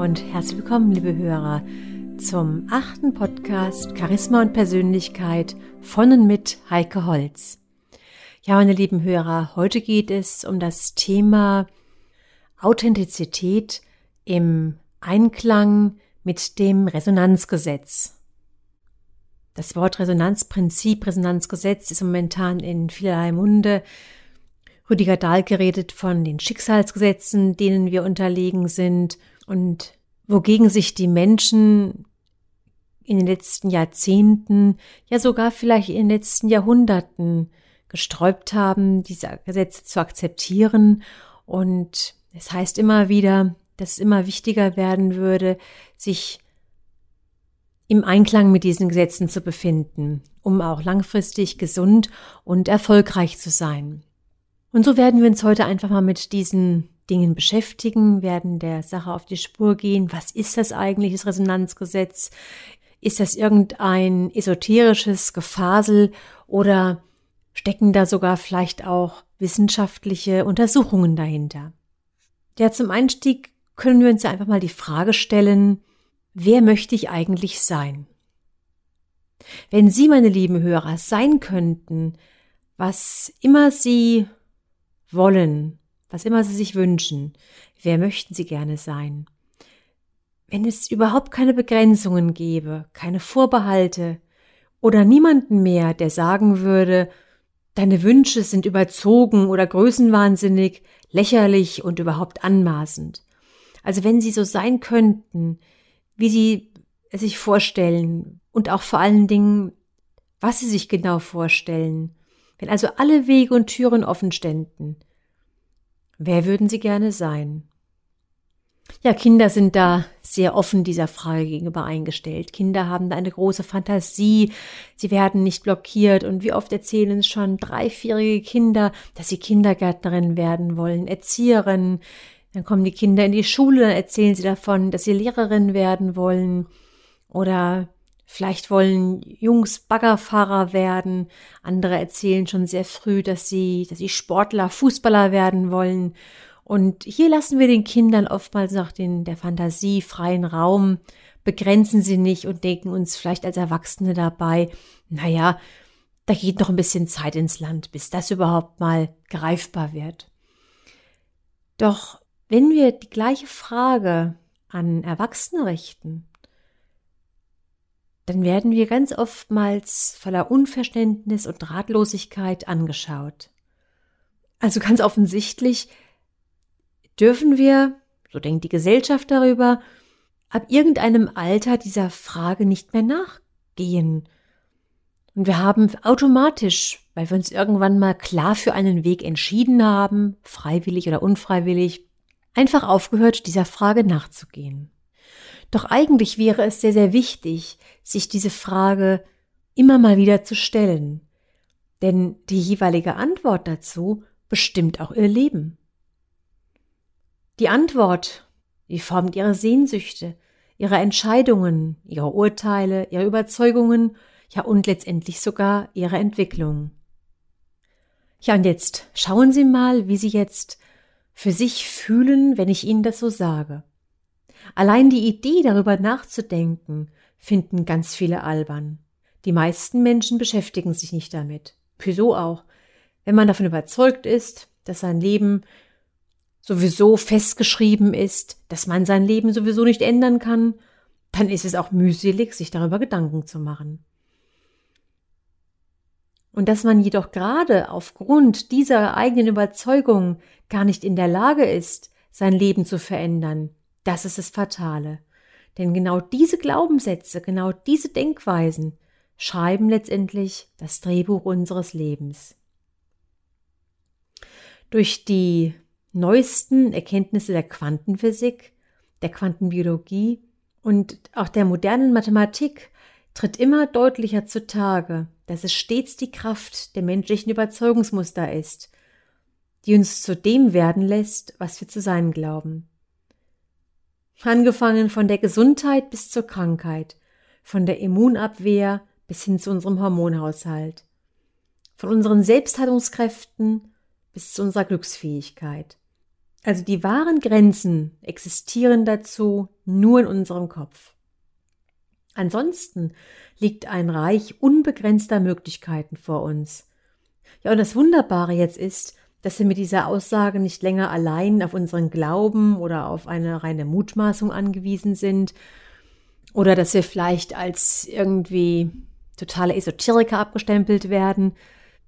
Und herzlich willkommen, liebe Hörer, zum achten Podcast Charisma und Persönlichkeit von und mit Heike Holz. Ja, meine lieben Hörer, heute geht es um das Thema Authentizität im Einklang mit dem Resonanzgesetz. Das Wort Resonanzprinzip, Resonanzgesetz ist momentan in vielerlei Munde. Rüdiger Dahl geredet von den Schicksalsgesetzen, denen wir unterlegen sind und wogegen sich die Menschen in den letzten Jahrzehnten, ja sogar vielleicht in den letzten Jahrhunderten gesträubt haben, diese Gesetze zu akzeptieren. Und es heißt immer wieder, dass es immer wichtiger werden würde, sich im Einklang mit diesen Gesetzen zu befinden, um auch langfristig gesund und erfolgreich zu sein. Und so werden wir uns heute einfach mal mit diesen Dingen beschäftigen, werden der Sache auf die Spur gehen. Was ist das eigentlich, das Resonanzgesetz? Ist das irgendein esoterisches Gefasel oder stecken da sogar vielleicht auch wissenschaftliche Untersuchungen dahinter? Ja, zum Einstieg können wir uns einfach mal die Frage stellen, wer möchte ich eigentlich sein? Wenn Sie, meine lieben Hörer, sein könnten, was immer Sie wollen, was immer Sie sich wünschen, wer möchten Sie gerne sein? Wenn es überhaupt keine Begrenzungen gäbe, keine Vorbehalte oder niemanden mehr, der sagen würde, deine Wünsche sind überzogen oder größenwahnsinnig, lächerlich und überhaupt anmaßend. Also wenn Sie so sein könnten, wie Sie es sich vorstellen und auch vor allen Dingen, was Sie sich genau vorstellen. Wenn also alle Wege und Türen offen ständen, wer würden Sie gerne sein? Ja, Kinder sind da sehr offen dieser Frage gegenüber eingestellt. Kinder haben da eine große Fantasie, sie werden nicht blockiert und wie oft erzählen uns schon drei, vierjährige Kinder, dass sie Kindergärtnerin werden wollen, Erzieherin, dann kommen die Kinder in die Schule, dann erzählen sie davon, dass sie Lehrerin werden wollen oder vielleicht wollen Jungs Baggerfahrer werden. Andere erzählen schon sehr früh, dass sie, dass sie Sportler, Fußballer werden wollen. Und hier lassen wir den Kindern oftmals noch den, der Fantasie freien Raum, begrenzen sie nicht und denken uns vielleicht als Erwachsene dabei, naja, da geht noch ein bisschen Zeit ins Land, bis das überhaupt mal greifbar wird. Doch wenn wir die gleiche Frage an Erwachsene richten, dann werden wir ganz oftmals voller Unverständnis und Ratlosigkeit angeschaut. Also ganz offensichtlich dürfen wir, so denkt die Gesellschaft darüber, ab irgendeinem Alter dieser Frage nicht mehr nachgehen. Und wir haben automatisch, weil wir uns irgendwann mal klar für einen Weg entschieden haben, freiwillig oder unfreiwillig, einfach aufgehört, dieser Frage nachzugehen. Doch eigentlich wäre es sehr, sehr wichtig, sich diese Frage immer mal wieder zu stellen. Denn die jeweilige Antwort dazu bestimmt auch ihr Leben. Die Antwort, die formt ihre Sehnsüchte, ihre Entscheidungen, ihre Urteile, ihre Überzeugungen, ja und letztendlich sogar ihre Entwicklung. Ja, und jetzt schauen Sie mal, wie Sie jetzt für sich fühlen, wenn ich Ihnen das so sage. Allein die Idee darüber nachzudenken, finden ganz viele albern. Die meisten Menschen beschäftigen sich nicht damit. Wieso auch? Wenn man davon überzeugt ist, dass sein Leben sowieso festgeschrieben ist, dass man sein Leben sowieso nicht ändern kann, dann ist es auch mühselig, sich darüber Gedanken zu machen. Und dass man jedoch gerade aufgrund dieser eigenen Überzeugung gar nicht in der Lage ist, sein Leben zu verändern, das ist das Fatale. Denn genau diese Glaubenssätze, genau diese Denkweisen schreiben letztendlich das Drehbuch unseres Lebens. Durch die neuesten Erkenntnisse der Quantenphysik, der Quantenbiologie und auch der modernen Mathematik tritt immer deutlicher zutage, dass es stets die Kraft der menschlichen Überzeugungsmuster ist, die uns zu dem werden lässt, was wir zu sein glauben. Angefangen von der Gesundheit bis zur Krankheit, von der Immunabwehr bis hin zu unserem Hormonhaushalt, von unseren Selbstheilungskräften bis zu unserer Glücksfähigkeit. Also die wahren Grenzen existieren dazu nur in unserem Kopf. Ansonsten liegt ein Reich unbegrenzter Möglichkeiten vor uns. Ja, und das Wunderbare jetzt ist, dass wir mit dieser Aussage nicht länger allein auf unseren Glauben oder auf eine reine Mutmaßung angewiesen sind oder dass wir vielleicht als irgendwie totale Esoteriker abgestempelt werden,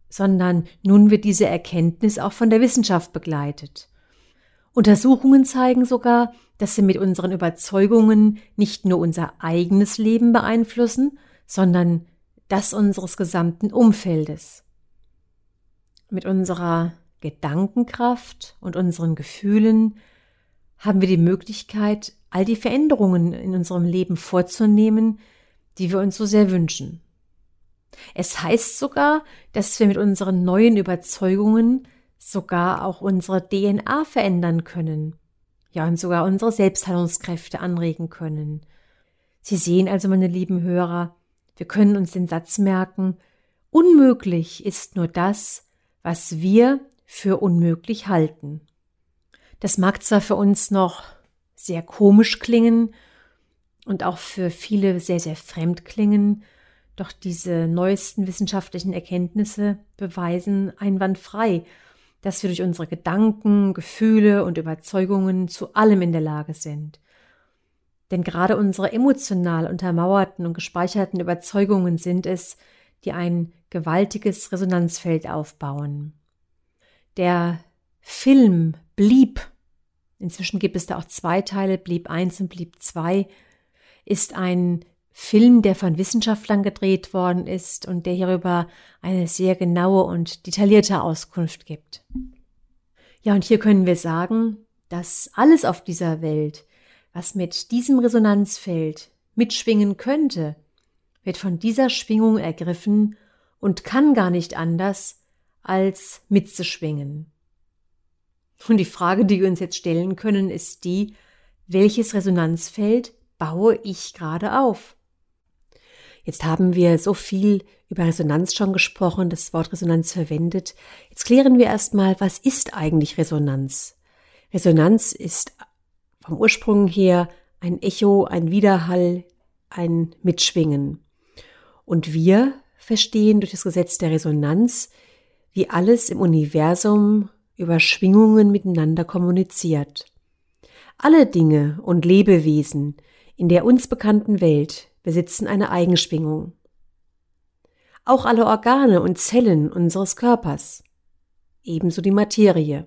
sondern nun wird diese Erkenntnis auch von der Wissenschaft begleitet. Untersuchungen zeigen sogar, dass wir mit unseren Überzeugungen nicht nur unser eigenes Leben beeinflussen, sondern das unseres gesamten Umfeldes. Mit unserer Gedankenkraft und unseren Gefühlen haben wir die Möglichkeit, all die Veränderungen in unserem Leben vorzunehmen, die wir uns so sehr wünschen. Es heißt sogar, dass wir mit unseren neuen Überzeugungen sogar auch unsere DNA verändern können. Ja, und sogar unsere Selbstheilungskräfte anregen können. Sie sehen also, meine lieben Hörer, wir können uns den Satz merken, unmöglich ist nur das, was wir für unmöglich halten. Das mag zwar für uns noch sehr komisch klingen und auch für viele sehr, sehr fremd klingen, doch diese neuesten wissenschaftlichen Erkenntnisse beweisen einwandfrei, dass wir durch unsere Gedanken, Gefühle und Überzeugungen zu allem in der Lage sind. Denn gerade unsere emotional untermauerten und gespeicherten Überzeugungen sind es, die ein gewaltiges Resonanzfeld aufbauen. Der Film blieb, inzwischen gibt es da auch zwei Teile, blieb eins und blieb zwei, ist ein Film, der von Wissenschaftlern gedreht worden ist und der hierüber eine sehr genaue und detaillierte Auskunft gibt. Ja, und hier können wir sagen, dass alles auf dieser Welt, was mit diesem Resonanzfeld mitschwingen könnte, wird von dieser Schwingung ergriffen und kann gar nicht anders, als mitzuschwingen. Und die Frage, die wir uns jetzt stellen können, ist die, welches Resonanzfeld baue ich gerade auf? Jetzt haben wir so viel über Resonanz schon gesprochen, das Wort Resonanz verwendet. Jetzt klären wir erstmal, was ist eigentlich Resonanz? Resonanz ist vom Ursprung her ein Echo, ein Widerhall, ein Mitschwingen. Und wir verstehen durch das Gesetz der Resonanz, wie alles im Universum über Schwingungen miteinander kommuniziert. Alle Dinge und Lebewesen in der uns bekannten Welt besitzen eine Eigenschwingung. Auch alle Organe und Zellen unseres Körpers, ebenso die Materie.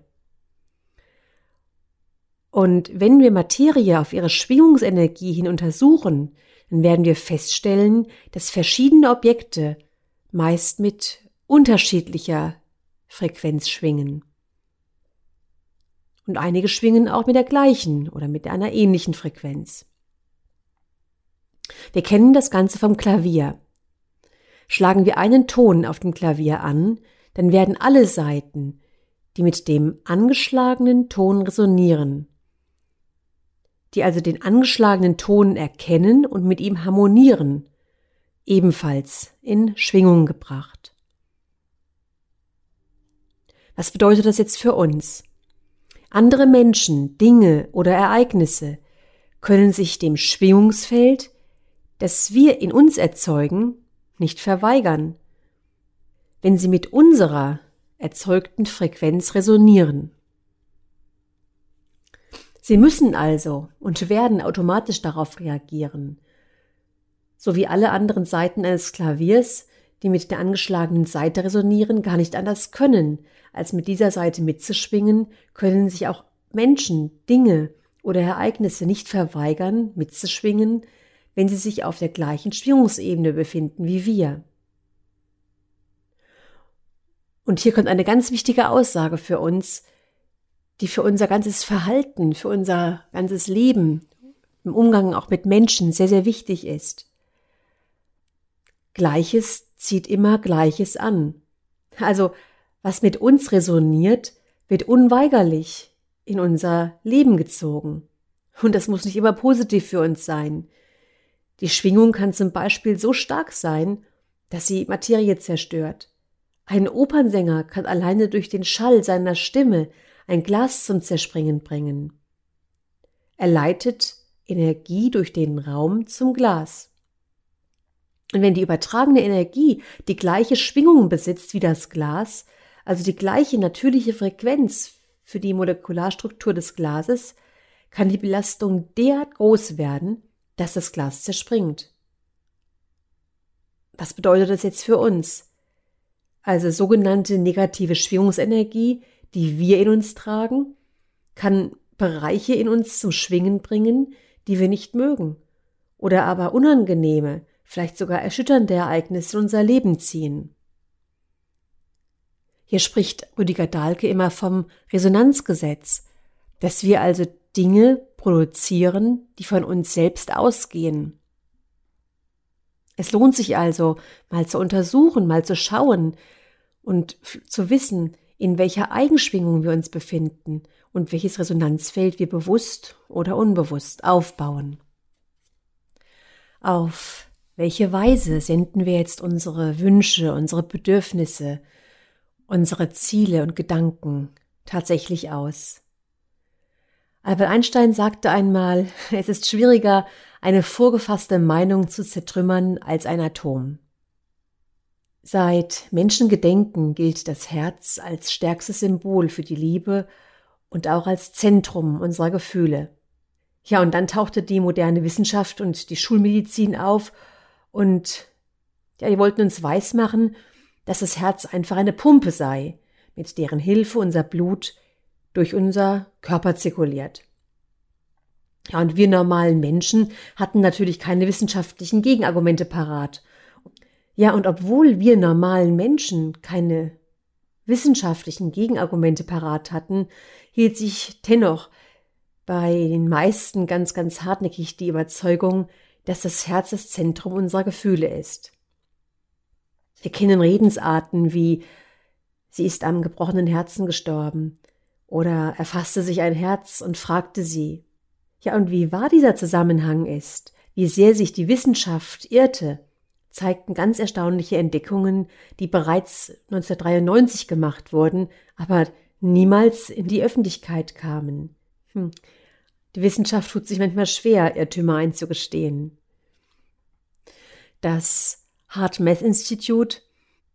Und wenn wir Materie auf ihre Schwingungsenergie hin untersuchen, dann werden wir feststellen, dass verschiedene Objekte meist mit unterschiedlicher Frequenz schwingen. Und einige schwingen auch mit der gleichen oder mit einer ähnlichen Frequenz. Wir kennen das Ganze vom Klavier. Schlagen wir einen Ton auf dem Klavier an, dann werden alle Saiten, die mit dem angeschlagenen Ton resonieren, die also den angeschlagenen Ton erkennen und mit ihm harmonieren, ebenfalls in Schwingung gebracht. Was bedeutet das jetzt für uns? Andere Menschen, Dinge oder Ereignisse können sich dem Schwingungsfeld das wir in uns erzeugen, nicht verweigern, wenn sie mit unserer erzeugten Frequenz resonieren. Sie müssen also und werden automatisch darauf reagieren, so wie alle anderen Seiten eines Klaviers, die mit der angeschlagenen Seite resonieren, gar nicht anders können, als mit dieser Seite mitzuschwingen, können sich auch Menschen, Dinge oder Ereignisse nicht verweigern, mitzuschwingen, wenn sie sich auf der gleichen Schwingungsebene befinden wie wir. Und hier kommt eine ganz wichtige Aussage für uns, die für unser ganzes Verhalten, für unser ganzes Leben, im Umgang auch mit Menschen sehr, sehr wichtig ist. Gleiches zieht immer Gleiches an. Also, was mit uns resoniert, wird unweigerlich in unser Leben gezogen. Und das muss nicht immer positiv für uns sein. Die Schwingung kann zum Beispiel so stark sein, dass sie Materie zerstört. Ein Opernsänger kann alleine durch den Schall seiner Stimme ein Glas zum Zerspringen bringen. Er leitet Energie durch den Raum zum Glas. Und wenn die übertragene Energie die gleiche Schwingung besitzt wie das Glas, also die gleiche natürliche Frequenz für die Molekularstruktur des Glases, kann die Belastung derart groß werden, dass das Glas zerspringt. Was bedeutet das jetzt für uns? Also sogenannte negative Schwingungsenergie, die wir in uns tragen, kann Bereiche in uns zum Schwingen bringen, die wir nicht mögen, oder aber unangenehme, vielleicht sogar erschütternde Ereignisse in unser Leben ziehen. Hier spricht Rüdiger Dahlke immer vom Resonanzgesetz, dass wir also Dinge produzieren, die von uns selbst ausgehen. Es lohnt sich also, mal zu untersuchen, mal zu schauen und zu wissen, in welcher Eigenschwingung wir uns befinden und welches Resonanzfeld wir bewusst oder unbewusst aufbauen. Auf welche Weise senden wir jetzt unsere Wünsche, unsere Bedürfnisse, unsere Ziele und Gedanken tatsächlich aus? Albert Einstein sagte einmal, es ist schwieriger, eine vorgefasste Meinung zu zertrümmern als ein Atom. Seit Menschengedenken gilt das Herz als stärkstes Symbol für die Liebe und auch als Zentrum unserer Gefühle. Ja, und dann tauchte die moderne Wissenschaft und die Schulmedizin auf und ja, die wollten uns weismachen, dass das Herz einfach eine Pumpe sei, mit deren Hilfe unser Blut durch unser Körper zirkuliert. Ja, und wir normalen Menschen hatten natürlich keine wissenschaftlichen Gegenargumente parat. Ja, und obwohl wir normalen Menschen keine wissenschaftlichen Gegenargumente parat hatten, hielt sich dennoch bei den meisten ganz, ganz hartnäckig die Überzeugung, dass das Herz das Zentrum unserer Gefühle ist. Wir kennen Redensarten wie sie ist am gebrochenen Herzen gestorben oder er fasste sich ein Herz und fragte sie. Ja, und wie wahr dieser Zusammenhang ist, wie sehr sich die Wissenschaft irrte, zeigten ganz erstaunliche Entdeckungen, die bereits 1993 gemacht wurden, aber niemals in die Öffentlichkeit kamen. Hm. Die Wissenschaft tut sich manchmal schwer, Irrtümer einzugestehen. Das Hart Math Institute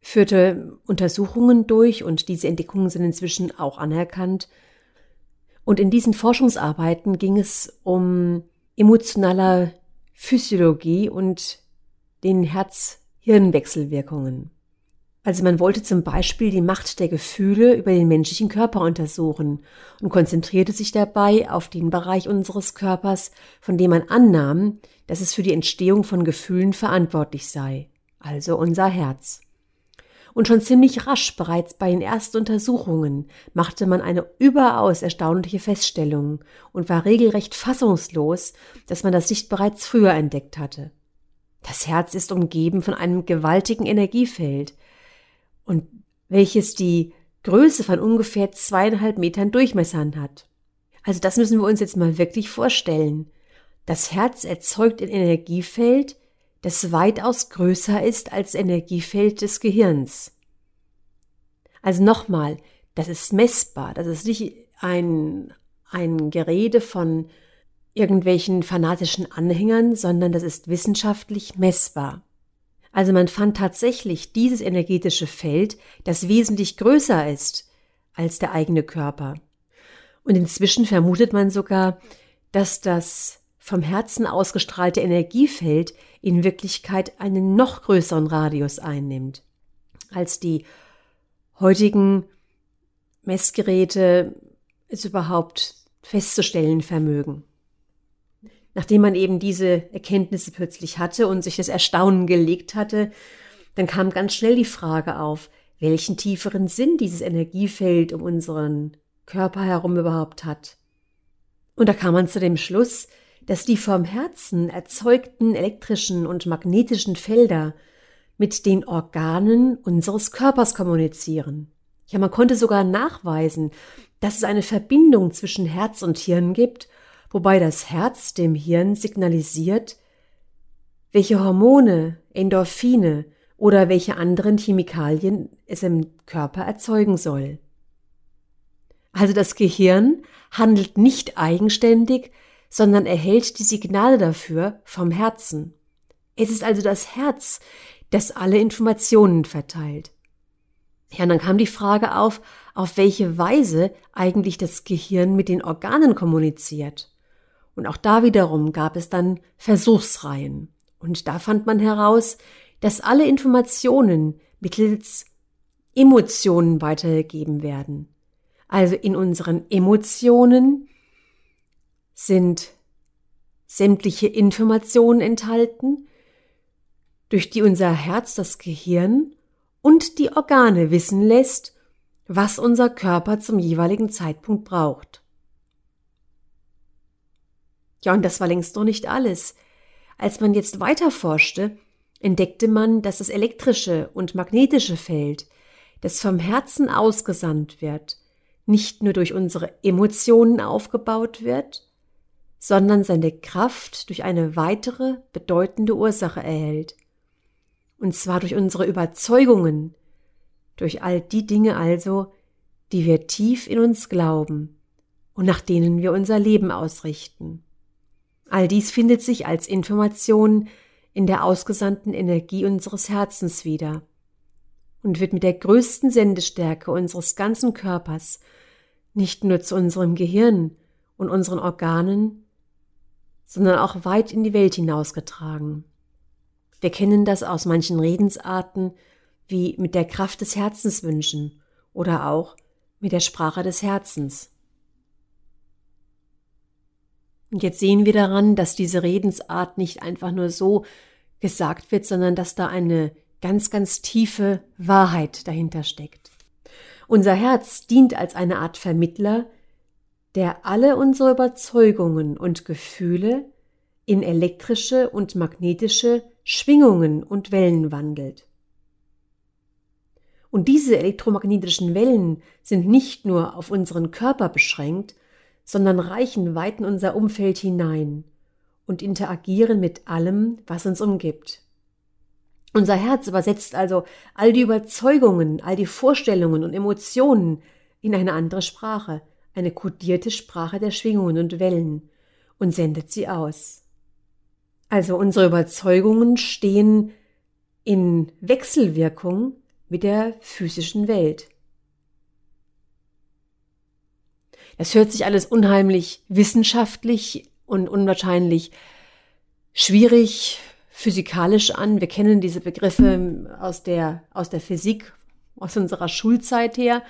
führte Untersuchungen durch und diese Entdeckungen sind inzwischen auch anerkannt. Und in diesen Forschungsarbeiten ging es um emotionale Physiologie und den Herz-Hirn-Wechselwirkungen. Also man wollte zum Beispiel die Macht der Gefühle über den menschlichen Körper untersuchen und konzentrierte sich dabei auf den Bereich unseres Körpers, von dem man annahm, dass es für die Entstehung von Gefühlen verantwortlich sei, also unser Herz. Und schon ziemlich rasch, bereits bei den ersten Untersuchungen, machte man eine überaus erstaunliche Feststellung und war regelrecht fassungslos, dass man das nicht bereits früher entdeckt hatte. Das Herz ist umgeben von einem gewaltigen Energiefeld, und welches die Größe von ungefähr zweieinhalb Metern Durchmessern hat. Also das müssen wir uns jetzt mal wirklich vorstellen. Das Herz erzeugt ein Energiefeld, das weitaus größer ist als Energiefeld des Gehirns. Also nochmal, das ist messbar, das ist nicht ein, ein Gerede von irgendwelchen fanatischen Anhängern, sondern das ist wissenschaftlich messbar. Also man fand tatsächlich dieses energetische Feld, das wesentlich größer ist als der eigene Körper. Und inzwischen vermutet man sogar, dass das vom Herzen ausgestrahlte Energiefeld in Wirklichkeit einen noch größeren Radius einnimmt, als die heutigen Messgeräte es überhaupt festzustellen vermögen. Nachdem man eben diese Erkenntnisse plötzlich hatte und sich das Erstaunen gelegt hatte, dann kam ganz schnell die Frage auf, welchen tieferen Sinn dieses Energiefeld um unseren Körper herum überhaupt hat. Und da kam man zu dem Schluss, dass die vom Herzen erzeugten elektrischen und magnetischen Felder mit den Organen unseres Körpers kommunizieren. Ja, man konnte sogar nachweisen, dass es eine Verbindung zwischen Herz und Hirn gibt wobei das Herz dem Hirn signalisiert, welche Hormone, Endorphine oder welche anderen Chemikalien es im Körper erzeugen soll. Also das Gehirn handelt nicht eigenständig, sondern erhält die Signale dafür vom Herzen. Es ist also das Herz, das alle Informationen verteilt. Ja, und dann kam die Frage auf, auf welche Weise eigentlich das Gehirn mit den Organen kommuniziert. Und auch da wiederum gab es dann Versuchsreihen. Und da fand man heraus, dass alle Informationen mittels Emotionen weitergegeben werden. Also in unseren Emotionen sind sämtliche Informationen enthalten, durch die unser Herz das Gehirn und die Organe wissen lässt, was unser Körper zum jeweiligen Zeitpunkt braucht. Ja, und das war längst noch nicht alles. Als man jetzt weiter forschte, entdeckte man, dass das elektrische und magnetische Feld, das vom Herzen ausgesandt wird, nicht nur durch unsere Emotionen aufgebaut wird, sondern seine Kraft durch eine weitere bedeutende Ursache erhält, und zwar durch unsere Überzeugungen, durch all die Dinge also, die wir tief in uns glauben und nach denen wir unser Leben ausrichten. All dies findet sich als Information in der ausgesandten Energie unseres Herzens wieder und wird mit der größten Sendestärke unseres ganzen Körpers nicht nur zu unserem Gehirn und unseren Organen, sondern auch weit in die Welt hinausgetragen. Wir kennen das aus manchen Redensarten wie mit der Kraft des Herzens wünschen oder auch mit der Sprache des Herzens. Und jetzt sehen wir daran, dass diese Redensart nicht einfach nur so gesagt wird, sondern dass da eine ganz, ganz tiefe Wahrheit dahinter steckt. Unser Herz dient als eine Art Vermittler, der alle unsere Überzeugungen und Gefühle in elektrische und magnetische Schwingungen und Wellen wandelt. Und diese elektromagnetischen Wellen sind nicht nur auf unseren Körper beschränkt, sondern reichen weit in unser Umfeld hinein und interagieren mit allem, was uns umgibt. Unser Herz übersetzt also all die Überzeugungen, all die Vorstellungen und Emotionen in eine andere Sprache, eine kodierte Sprache der Schwingungen und Wellen, und sendet sie aus. Also unsere Überzeugungen stehen in Wechselwirkung mit der physischen Welt. Es hört sich alles unheimlich wissenschaftlich und unwahrscheinlich schwierig physikalisch an. Wir kennen diese Begriffe aus der, aus der Physik, aus unserer Schulzeit her.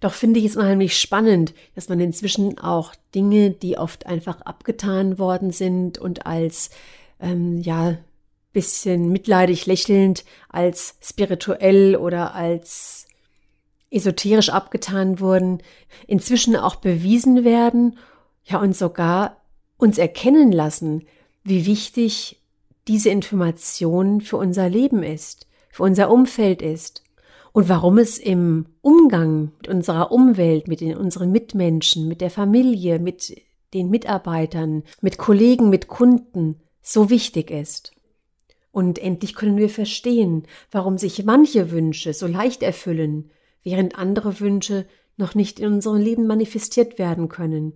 Doch finde ich es unheimlich spannend, dass man inzwischen auch Dinge, die oft einfach abgetan worden sind und als ähm, ja bisschen mitleidig lächelnd als spirituell oder als esoterisch abgetan wurden, inzwischen auch bewiesen werden, ja und sogar uns erkennen lassen, wie wichtig diese Information für unser Leben ist, für unser Umfeld ist und warum es im Umgang mit unserer Umwelt, mit den, unseren Mitmenschen, mit der Familie, mit den Mitarbeitern, mit Kollegen, mit Kunden so wichtig ist. Und endlich können wir verstehen, warum sich manche Wünsche so leicht erfüllen, während andere Wünsche noch nicht in unserem Leben manifestiert werden können,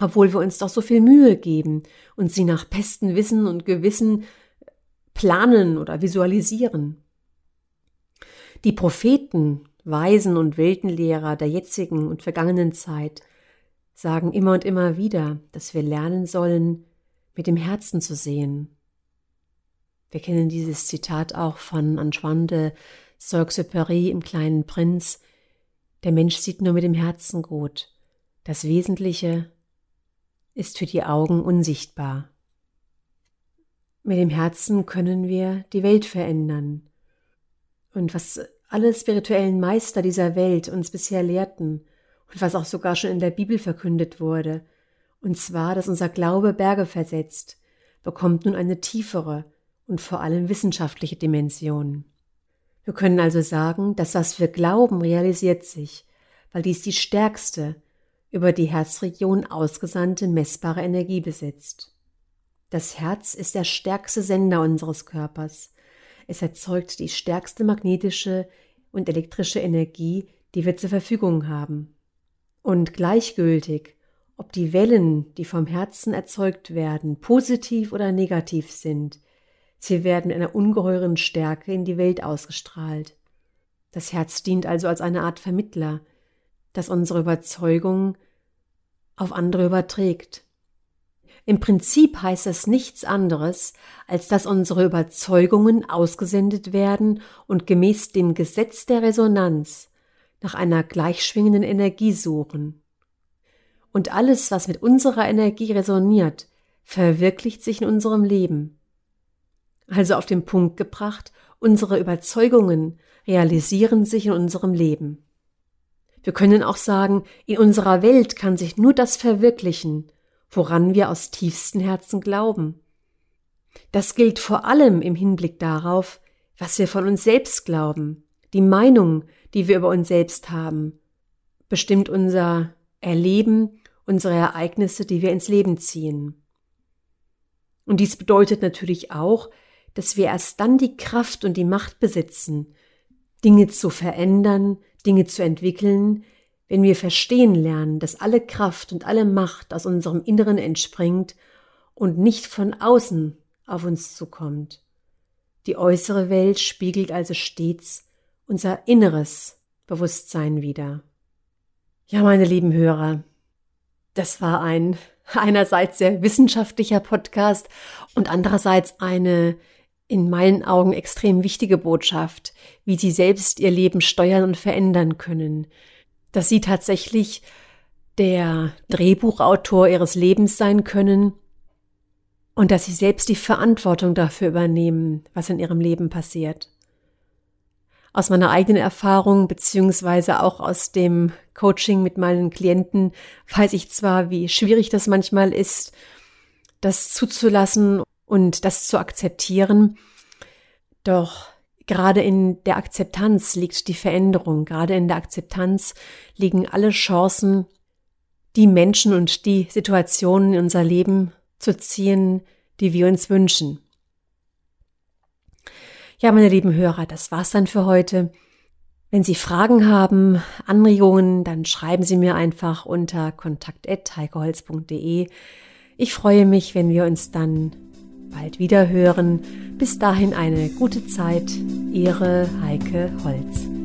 obwohl wir uns doch so viel Mühe geben und sie nach bestem Wissen und Gewissen planen oder visualisieren. Die Propheten, Weisen und Weltenlehrer der jetzigen und vergangenen Zeit sagen immer und immer wieder, dass wir lernen sollen, mit dem Herzen zu sehen. Wir kennen dieses Zitat auch von Antoine de Saint-Exupéry im kleinen Prinz. Der Mensch sieht nur mit dem Herzen gut. Das Wesentliche ist für die Augen unsichtbar. Mit dem Herzen können wir die Welt verändern. Und was alle spirituellen Meister dieser Welt uns bisher lehrten und was auch sogar schon in der Bibel verkündet wurde, und zwar, dass unser Glaube Berge versetzt, bekommt nun eine tiefere und vor allem wissenschaftliche Dimension. Wir können also sagen, dass was wir glauben realisiert sich, weil dies die stärkste, über die Herzregion ausgesandte messbare Energie besitzt. Das Herz ist der stärkste Sender unseres Körpers, es erzeugt die stärkste magnetische und elektrische Energie, die wir zur Verfügung haben. Und gleichgültig, ob die Wellen, die vom Herzen erzeugt werden, positiv oder negativ sind, sie werden mit einer ungeheuren Stärke in die Welt ausgestrahlt. Das Herz dient also als eine Art Vermittler, das unsere Überzeugung auf andere überträgt. Im Prinzip heißt das nichts anderes, als dass unsere Überzeugungen ausgesendet werden und gemäß dem Gesetz der Resonanz nach einer gleichschwingenden Energie suchen. Und alles, was mit unserer Energie resoniert, verwirklicht sich in unserem Leben. Also auf den Punkt gebracht, unsere Überzeugungen realisieren sich in unserem Leben. Wir können auch sagen, in unserer Welt kann sich nur das verwirklichen, woran wir aus tiefstem Herzen glauben. Das gilt vor allem im Hinblick darauf, was wir von uns selbst glauben, die Meinung, die wir über uns selbst haben, bestimmt unser Erleben, unsere Ereignisse, die wir ins Leben ziehen. Und dies bedeutet natürlich auch, dass wir erst dann die Kraft und die Macht besitzen, Dinge zu verändern, Dinge zu entwickeln, wenn wir verstehen lernen, dass alle Kraft und alle Macht aus unserem Inneren entspringt und nicht von außen auf uns zukommt. Die äußere Welt spiegelt also stets unser inneres Bewusstsein wider. Ja, meine lieben Hörer, das war ein einerseits sehr wissenschaftlicher Podcast und andererseits eine in meinen Augen extrem wichtige Botschaft, wie sie selbst ihr Leben steuern und verändern können, dass sie tatsächlich der Drehbuchautor ihres Lebens sein können und dass sie selbst die Verantwortung dafür übernehmen, was in ihrem Leben passiert. Aus meiner eigenen Erfahrung beziehungsweise auch aus dem Coaching mit meinen Klienten weiß ich zwar, wie schwierig das manchmal ist, das zuzulassen und das zu akzeptieren. Doch gerade in der Akzeptanz liegt die Veränderung, gerade in der Akzeptanz liegen alle Chancen, die Menschen und die Situationen in unser Leben zu ziehen, die wir uns wünschen. Ja, meine lieben Hörer, das war's dann für heute. Wenn Sie Fragen haben, Anregungen, dann schreiben Sie mir einfach unter kontakt.heikeholz.de. Ich freue mich, wenn wir uns dann bald wieder hören. Bis dahin eine gute Zeit. Ihre Heike Holz.